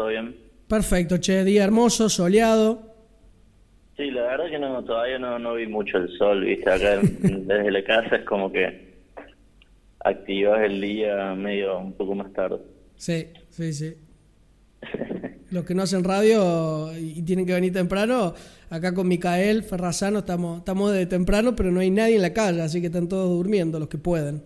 ¿Todo bien? Perfecto, che, día hermoso, soleado. Sí, la verdad que no, todavía no, no vi mucho el sol, viste, acá desde la casa es como que activas el día medio un poco más tarde. Sí, sí, sí. Los que no hacen radio y tienen que venir temprano, acá con Micael Ferrazano estamos, estamos de temprano, pero no hay nadie en la calle, así que están todos durmiendo los que pueden.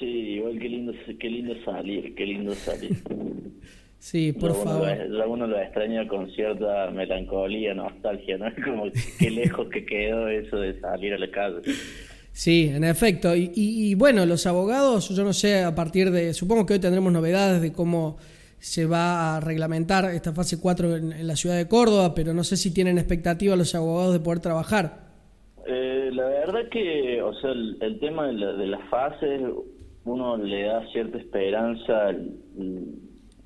Sí, igual qué lindo, qué lindo salir, qué lindo salir. Sí, por favor. Uno uno lo extraña con cierta melancolía, nostalgia, ¿no? Como qué lejos que quedó eso de salir a la calle. Sí, en efecto. Y, bueno, los abogados, yo no sé, a partir de, supongo que hoy tendremos novedades de cómo se va a reglamentar esta fase 4 en, la ciudad de Córdoba, pero no sé si tienen expectativa los abogados de poder trabajar. Eh, la verdad que, o sea, el, tema de, las fases, uno le da cierta esperanza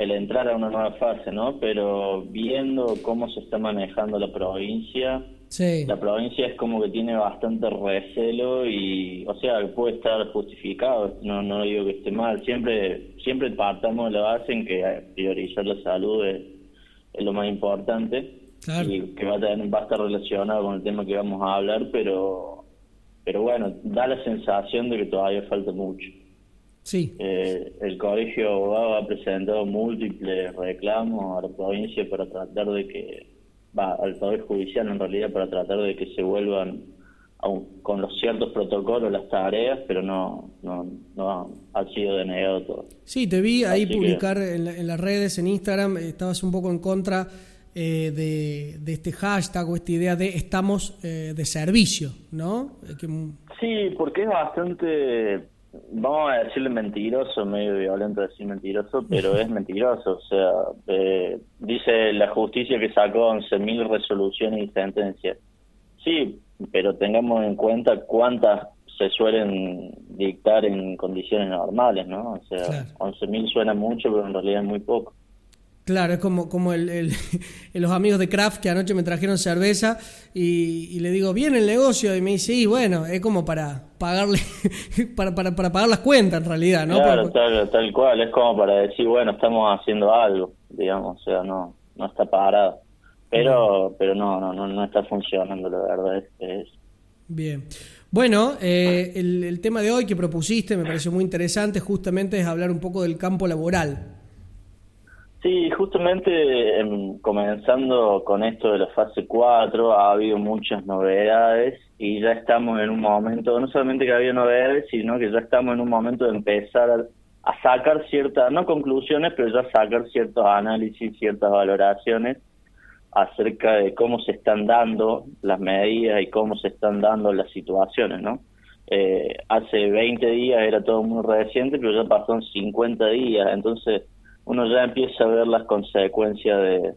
el entrar a una nueva fase, ¿no? Pero viendo cómo se está manejando la provincia, la provincia es como que tiene bastante recelo y, o sea, puede estar justificado, no no digo que esté mal, siempre siempre partamos de la base en que priorizar la salud es, lo más importante y que va a, tener, va a estar relacionado con el tema que vamos a hablar, pero pero bueno, da la sensación de que todavía falta mucho. Sí. Eh, el Colegio de Abogados ha presentado múltiples reclamos a la provincia para tratar de que, va, al Poder Judicial en realidad, para tratar de que se vuelvan con los ciertos protocolos las tareas, pero no, no, no ha sido denegado todo. Sí, te vi ahí publicar en, las redes, en Instagram, estabas un poco en contra eh, de, este hashtag o esta idea de estamos eh, de servicio, ¿no? Sí, porque es bastante vamos a decirle mentiroso, medio violento decir mentiroso, pero es mentiroso. O sea, eh, dice la justicia que sacó 11.000 resoluciones y sentencias. Sí, pero tengamos en cuenta cuántas se suelen dictar en condiciones normales, ¿no? O sea, 11.000 suena mucho, pero en realidad es muy poco. Claro, es como, como el, los amigos de Kraft que anoche me trajeron cerveza y, le digo, bien el negocio, y me dice, sí, bueno, es como para pagarle, para, para, para pagar las cuentas en realidad, ¿no? Claro, tal, cual, es como para decir, bueno, estamos haciendo algo, digamos, o sea, no, no está parado. Pero, pero no, no, no, no está funcionando, la verdad es que es. Bien. Bueno, eh, el, el tema de hoy que propusiste me pareció muy interesante, justamente es hablar un poco del campo laboral. Sí, justamente em, comenzando con esto de la fase 4, ha habido muchas novedades y ya estamos en un momento, no solamente que ha habido novedades, sino que ya estamos en un momento de empezar a, sacar ciertas, no conclusiones, pero ya sacar ciertos análisis, ciertas valoraciones acerca de cómo se están dando las medidas y cómo se están dando las situaciones, ¿no? Eh, hace 20 días era todo muy reciente, pero ya pasaron 50 días, entonces uno ya empieza a ver las consecuencias de,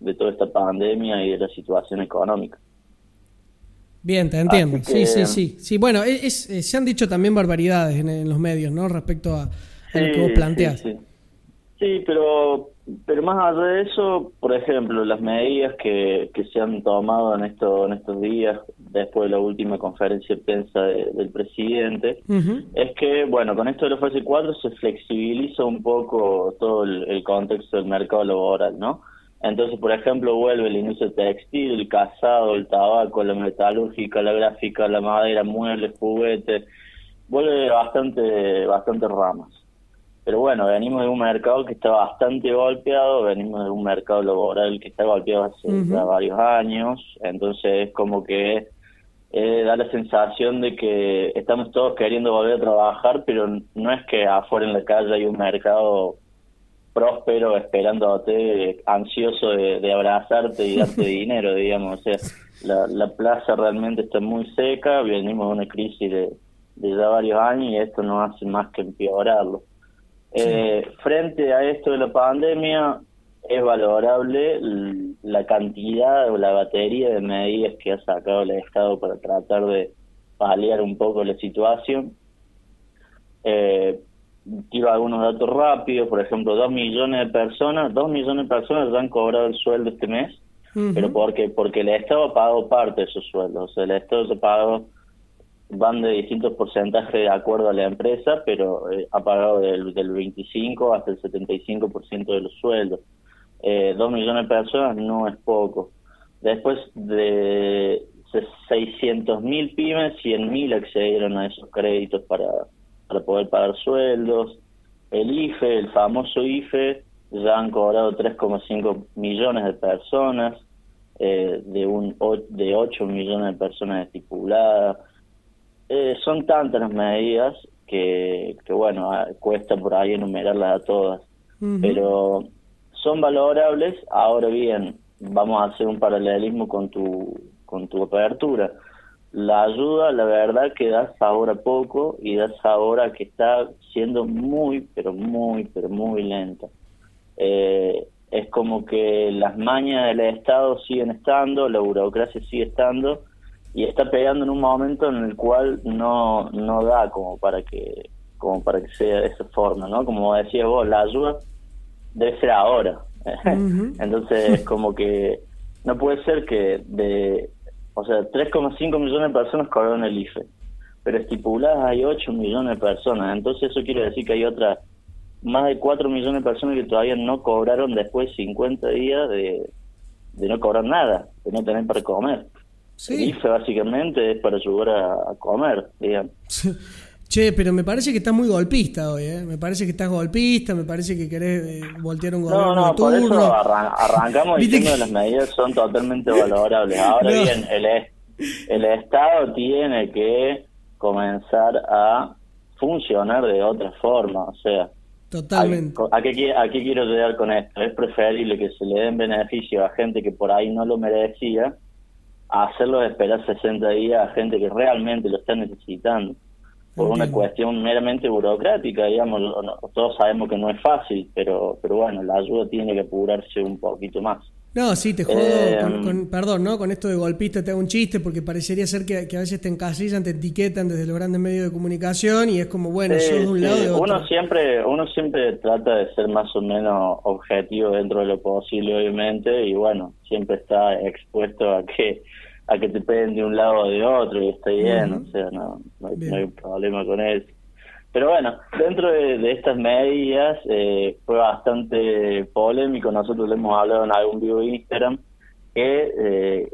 de toda esta pandemia y de la situación económica. Bien, te entiendo. Sí, sí, sí. Sí, bueno, es, se han dicho también barbaridades en, los medios, ¿no? Respecto a, lo que vos planteás. Sí, sí, pero pero más allá de eso, por ejemplo, las medidas que, que se han tomado en, esto, en estos días, después de la última conferencia de prensa del presidente, es que, bueno, con esto de la fase 4 se flexibiliza un poco todo el, contexto del mercado laboral, ¿no? Entonces, por ejemplo, vuelve el industria textil, el casado, el tabaco, la metalúrgica, la gráfica, la madera, muebles, juguetes, vuelve bastante, bastante ramas. Pero bueno, venimos de un mercado que está bastante golpeado, venimos de un mercado laboral que está golpeado hace varios años, entonces es como que eh, da la sensación de que estamos todos queriendo volver a trabajar, pero no es que afuera en la calle hay un mercado próspero esperándote, ansioso de, abrazarte y darte dinero, digamos. O sea, la, la plaza realmente está muy seca, venimos de una crisis de, de ya varios años y esto no hace más que empeorarlo. Eh, frente a esto de la pandemia, es valorable la cantidad o la batería de medidas que ha sacado el Estado para tratar de paliar un poco la situación. Eh, tiro algunos datos rápidos, por ejemplo, dos millones de personas, dos millones de personas ya han cobrado el sueldo este mes, pero porque porque el Estado ha pagado parte de esos sueldos, o sea, el Estado se ha pagado van de distintos porcentajes de acuerdo a la empresa, pero eh, ha pagado del, del 25 hasta el 75% de los sueldos. Eh, dos millones de personas no es poco. Después de 600 mil pymes, 100 mil accedieron a esos créditos para, para poder pagar sueldos. El IFE, el famoso IFE, ya han cobrado 3,5 millones de personas, eh, de, un, de 8 millones de personas estipuladas. Eh, son tantas las medidas que, que, bueno, ah, cuesta por ahí enumerarlas a todas. Pero son valorables. Ahora bien, vamos a hacer un paralelismo con tu, con tu apertura. La ayuda, la verdad, que das ahora poco y das ahora que está siendo muy, pero muy, pero muy lenta. Eh, es como que las mañas del Estado siguen estando, la burocracia sigue estando y está pegando en un momento en el cual no, no da como para que como para que sea de esa forma, ¿no? Como decías vos, la ayuda debe ser ahora, entonces, como que no puede ser que de, o sea, 3,5 millones de personas cobraron el IFE, pero estipuladas hay 8 millones de personas. Entonces, eso quiere decir que hay otras más de 4 millones de personas que todavía no cobraron después de 50 días de, de no cobrar nada, de no tener para comer. El IFE básicamente es para ayudar a, a comer, digamos. Che, pero me parece que estás muy golpista hoy, ¿eh? Me parece que estás golpista, me parece que querés eh, voltear un gobierno No, no, por eso arrancamos diciendo que las medidas son totalmente valorables. Ahora bien, el, el Estado tiene que comenzar a funcionar de otra forma, o sea... Totalmente. ¿A, qué, ¿A qué quiero llegar con esto? Es preferible que se le den beneficio a gente que por ahí no lo merecía a hacerlo esperar 60 días a gente que realmente lo está necesitando por una cuestión meramente burocrática, digamos, todos sabemos que no es fácil, pero pero bueno, la ayuda tiene que apurarse un poquito más. No, sí, te jodo, eh, con, perdón, ¿no? Con esto de golpista te hago un chiste porque parecería ser que, a veces te encasillan, te etiquetan desde los grandes medios de comunicación y es como, bueno, sos de un lado de otro. Uno siempre, uno siempre trata de ser más o menos objetivo dentro de lo posible, obviamente, y bueno, siempre está expuesto a que a que te peguen de un lado o de otro y está bien, o sea, no, no hay, problema con eso. Pero bueno, dentro de, estas medidas eh, fue bastante polémico, nosotros le hemos hablado en algún de Instagram, que eh,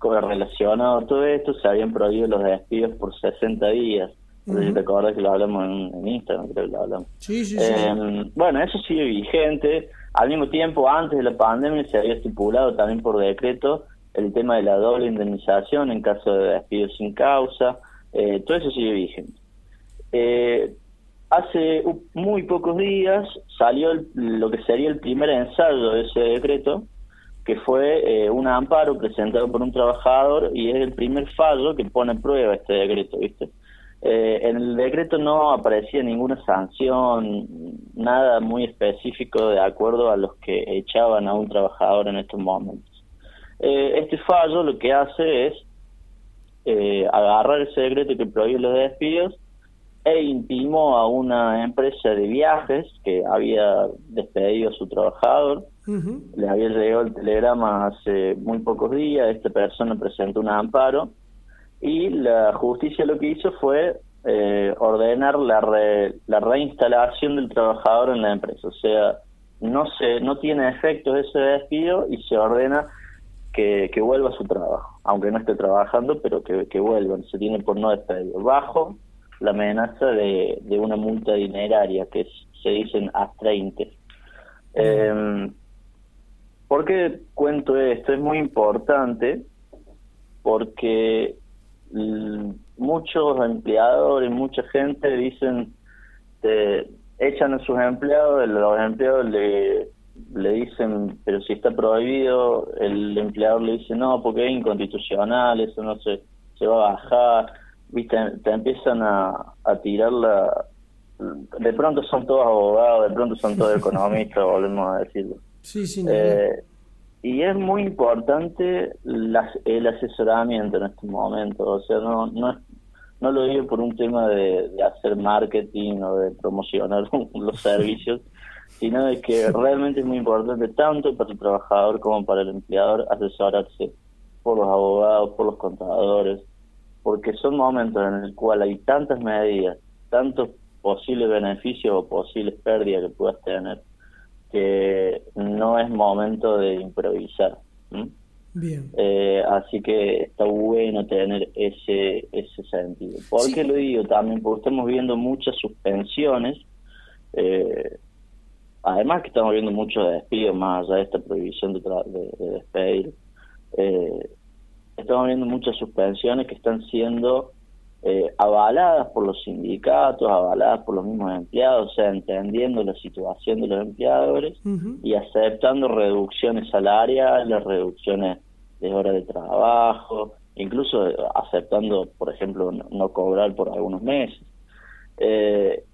relacionado a todo esto se habían prohibido los despidos por 60 días. No sé si te acuerdas que lo hablamos en, Instagram, creo que lo hablamos. Sí, sí, eh, Bueno, eso sigue vigente. Al mismo tiempo, antes de la pandemia se había estipulado también por decreto el tema de la doble indemnización en caso de despido sin causa, eh, todo eso sigue vigente. Eh, hace muy pocos días salió lo que sería el primer ensayo de ese decreto, que fue eh, un amparo presentado por un trabajador y es el primer fallo que pone en prueba este decreto, ¿viste? en el decreto no aparecía ninguna sanción, nada muy específico de acuerdo a los que echaban a un trabajador en estos momentos. Eh, este fallo lo que hace es eh, agarrar ese decreto que prohíbe los despidos e intimó a una empresa de viajes que había despedido a su trabajador. Le había llegado el telegrama hace muy pocos días, esta persona presentó un amparo y la justicia lo que hizo fue eh, ordenar la, la reinstalación del trabajador en la empresa. O sea, no, se, no tiene efectos ese despido y se ordena que, vuelva a su trabajo, aunque no esté trabajando, pero que, que vuelvan, se tiene por no despedir, bajo la amenaza de, de una multa dineraria que se dicen a 30. Eh, ¿Por qué cuento esto? Es muy importante porque muchos empleadores, mucha gente dicen, te echan a sus empleados, los empleados le le dicen, pero si está prohibido, el empleador le dice, no, porque es inconstitucional, eso no se, se va a bajar, viste, te empiezan a, a tirar la... De pronto son todos abogados, de pronto son todos economistas, volvemos a decirlo. Sí, sí, eh, y es muy importante el asesoramiento en este momento, o sea, no, no, no lo digo por un tema de, de hacer marketing o de promocionar los servicios, sino de que realmente es muy importante tanto para el trabajador como para el empleador asesorarse por los abogados, por los contadores, porque son momentos en el cual hay tantas medidas, tantos posibles beneficios o posibles pérdidas que puedas tener, que no es momento de improvisar. Bien. Eh, así que está bueno tener ese ese sentido. ¿Por qué lo digo también? Porque estamos viendo muchas suspensiones. Eh, además que estamos viendo muchos despidos más allá de esta prohibición de, de, despedir. Eh, estamos viendo muchas suspensiones que están siendo eh, avaladas por los sindicatos, avaladas por los mismos empleados, o sea, entendiendo la situación de los empleadores y aceptando reducciones salariales, reducciones de horas de trabajo, incluso aceptando, por ejemplo, no, cobrar por algunos meses. Eh,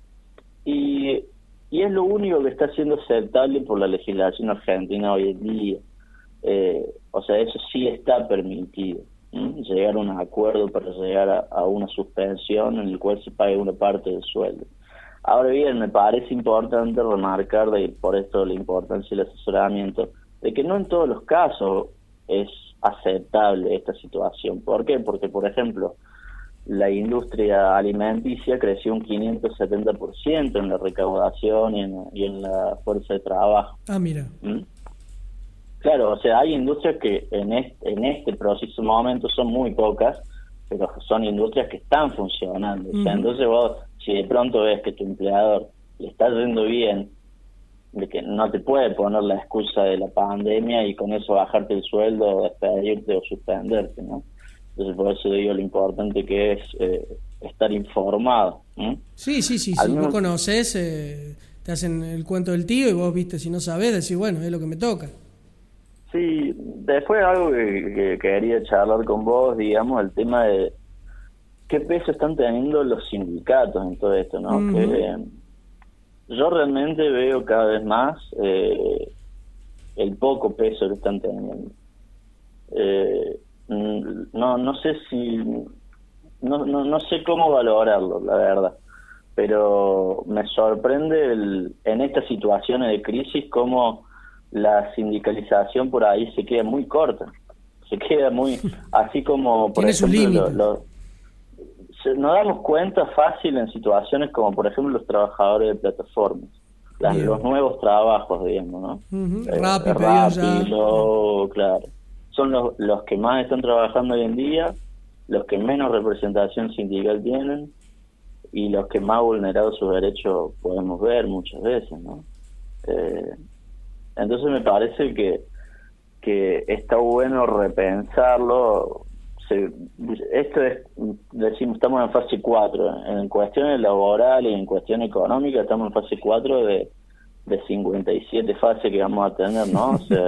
y, y es lo único que está siendo aceptable por la legislación argentina hoy en día. Eh, o sea, eso sí está permitido llegar a un acuerdo para llegar a, una suspensión en el cual se pague una parte del sueldo. Ahora bien, me parece importante remarcar, de, por esto la importancia del asesoramiento, de que no en todos los casos es aceptable esta situación. ¿Por qué? Porque, por ejemplo, la industria alimenticia creció un 570% en la recaudación y en, y en la fuerza de trabajo. Ah, mira. Claro, o sea, hay industrias que en este, en este preciso momento son muy pocas, pero son industrias que están funcionando. O sea, entonces vos, si de pronto ves que tu empleador le está yendo bien, de que no te puede poner la excusa de la pandemia y con eso bajarte el sueldo, despedirte o suspenderte, ¿no? Entonces por eso digo lo importante que es eh, estar informado. Sí, sí, sí, si vos conoces, eh, te hacen el cuento del tío y vos, viste, si no sabes, decís, bueno, es lo que me toca. Sí, después algo que, quería charlar con vos, digamos, el tema de qué peso están teniendo los sindicatos en todo esto, ¿no? que, yo realmente veo cada vez más eh, el poco peso que están teniendo. Eh, no, no sé si, no, no, no sé cómo valorarlo, la verdad, pero me sorprende el, en estas situaciones de crisis cómo la sindicalización por ahí se queda muy corta. Se queda muy, así como, por ejemplo, nos damos cuenta fácil en situaciones como, por ejemplo, los trabajadores de plataformas. los nuevos trabajos, digamos, ¿no? Eh, rápido, claro. Son los, los que más están trabajando hoy en día, los que menos representación sindical tienen y los que más vulnerados sus derechos podemos ver muchas veces, ¿no? Eh, entonces me parece que, que está bueno repensarlo. esto es, decimos, estamos en fase 4. En cuestiones laborales y en cuestiones económicas estamos en fase 4 de, de 57 fases que vamos a tener, ¿no? O sea,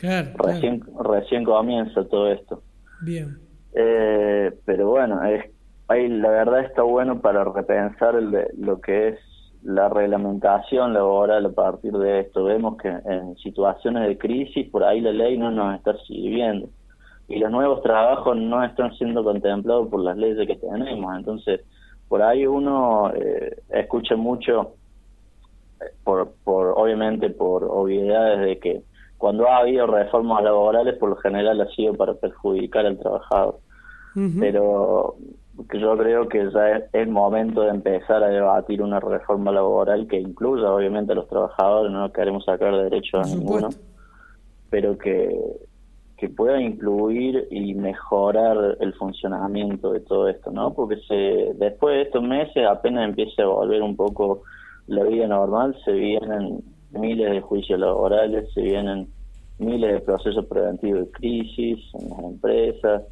recién, recién comienza todo esto. Bien. Eh, pero bueno, es, ahí la verdad está bueno para repensar el lo que es la reglamentación laboral a partir de esto. Vemos que en situaciones de crisis por ahí la ley no nos está sirviendo y los nuevos trabajos no están siendo contemplados por las leyes que tenemos. Entonces, por ahí uno eh, escucha mucho, eh, por, por obviamente por obviedades de que cuando ha habido reformas laborales, por lo general ha sido para perjudicar al trabajador. Pero que yo creo que ya es el momento de empezar a debatir una reforma laboral que incluya obviamente a los trabajadores, no queremos sacar derechos a ninguno, pero que, que pueda incluir y mejorar el funcionamiento de todo esto, ¿no? Porque se, después de estos meses apenas empieza a volver un poco la vida normal, se vienen miles de juicios laborales, se vienen miles de procesos preventivos de crisis en las empresas,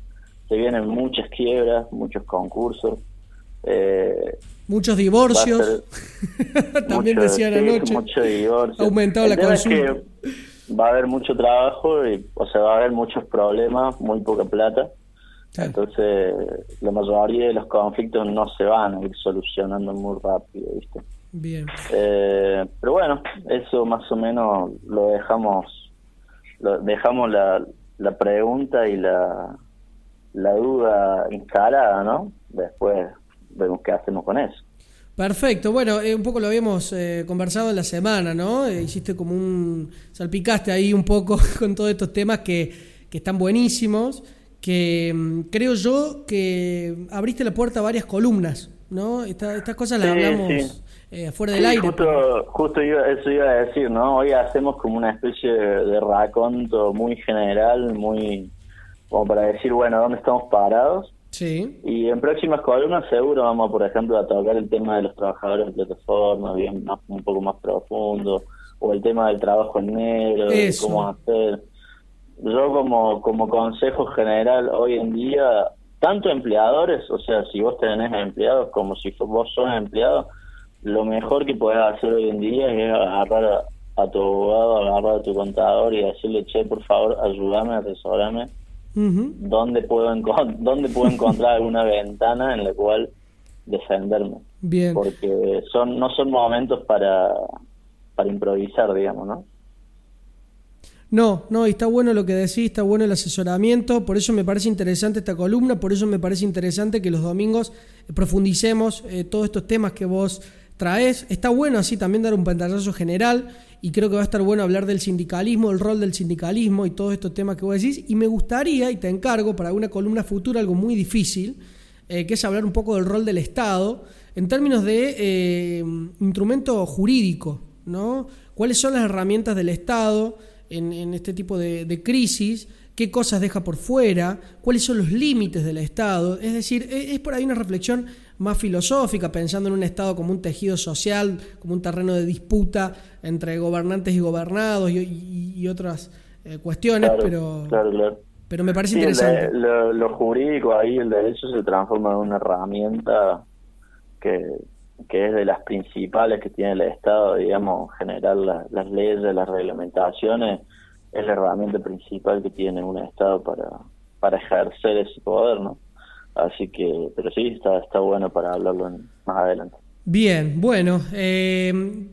se vienen muchas quiebras, muchos concursos. Eh, muchos divorcios. También decían anoche. Mucho divorcio. Ha aumentado la consulta. va a haber mucho trabajo, y, o sea, va a haber muchos problemas, muy poca plata. Entonces, la mayoría de los conflictos no se van a ir solucionando muy rápido, ¿viste? Bien. Eh, pero bueno, eso más o menos lo dejamos, lo dejamos la, la pregunta y la, la duda instalada, ¿no? Después vemos qué hacemos con eso. Perfecto, bueno, eh, un poco lo habíamos eh, conversado en la semana, ¿no? Eh, hiciste como un, salpicaste ahí un poco con todos estos temas que, que están buenísimos, que mm, creo yo que abriste la puerta a varias columnas, ¿no? estas cosas las hablamos eh, fuera del aire. Justo, justo eso iba a decir, ¿no? Hoy hacemos como una especie de raconto muy general, muy como para decir, bueno, ¿dónde estamos parados? Sí. Y en próximas columnas seguro vamos, por ejemplo, a tocar el tema de los trabajadores de plataforma, bien un poco más profundo, o el tema del trabajo en negro, cómo hacer. Yo como, como consejo general hoy en día, tanto empleadores, o sea, si vos tenés empleados como si vos sos empleado, lo mejor que podés hacer hoy en día es agarrar a, tu abogado, agarrar a tu contador y decirle, che, por favor, ayúdame, asesorame, ¿dónde, puedo ¿dónde puedo encontrar alguna ventana en la cual defenderme? Bien. Porque son no son momentos para, para improvisar, digamos, ¿no? No, no, y está bueno lo que decís, está bueno el asesoramiento, por eso me parece interesante esta columna, por eso me parece interesante que los domingos profundicemos eh, todos estos temas que vos traes. Está bueno así también dar un pantallazo general y creo que va a estar bueno hablar del sindicalismo, el rol del sindicalismo y todos estos temas que vos decís. Y me gustaría, y te encargo para una columna futura, algo muy difícil, eh, que es hablar un poco del rol del Estado en términos de eh, instrumento jurídico, ¿no? ¿Cuáles son las herramientas del Estado en, este tipo de crisis? qué cosas deja por fuera, cuáles son los límites del Estado. Es decir, e, es por ahí una reflexión más filosófica, pensando en un Estado como un tejido social, como un terreno de disputa entre gobernantes y gobernados y, otras eh, cuestiones, pero, pero me parece interesante. lo, jurídico ahí, el derecho se transforma en una herramienta que, que es de las principales que tiene el Estado, digamos, generar las leyes, las reglamentaciones es la herramienta principal que tiene un Estado para, para ejercer ese poder, ¿no? Así que, pero sí, está, está bueno para hablarlo más adelante. Bien, bueno, eh,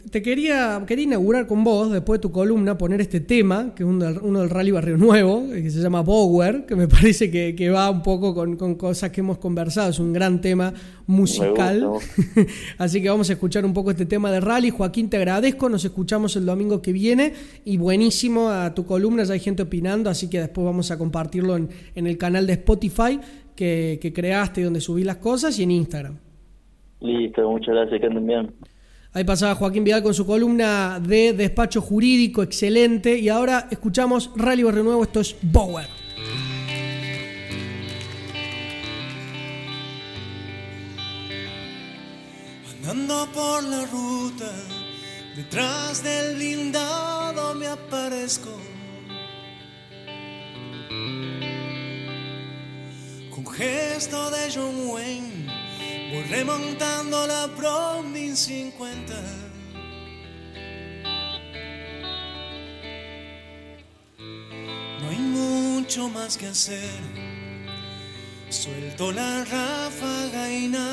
te quería, quería inaugurar con vos, después de tu columna, poner este tema, que es uno del, Rally Barrio Nuevo, que se llama Bower, que me parece que, va un poco con, cosas que hemos conversado, es un gran tema musical. Así que vamos a escuchar un poco este tema de Rally. Joaquín, te agradezco, nos escuchamos el domingo que viene y buenísimo a tu columna, ya hay gente opinando, así que después vamos a compartirlo en, el canal de Spotify que, que creaste y donde subí las cosas y en Instagram. Listo, muchas gracias, que anden bien. Ahí pasaba Joaquín Vidal con su columna de despacho jurídico, excelente. Y ahora escuchamos Rally Barrio Nuevo, esto es Bower. Andando por la ruta, detrás del blindado me aparezco. Gesto de John Wayne Voy remontando la Browning 50. No hay mucho más que hacer. Suelto la ráfaga y nada.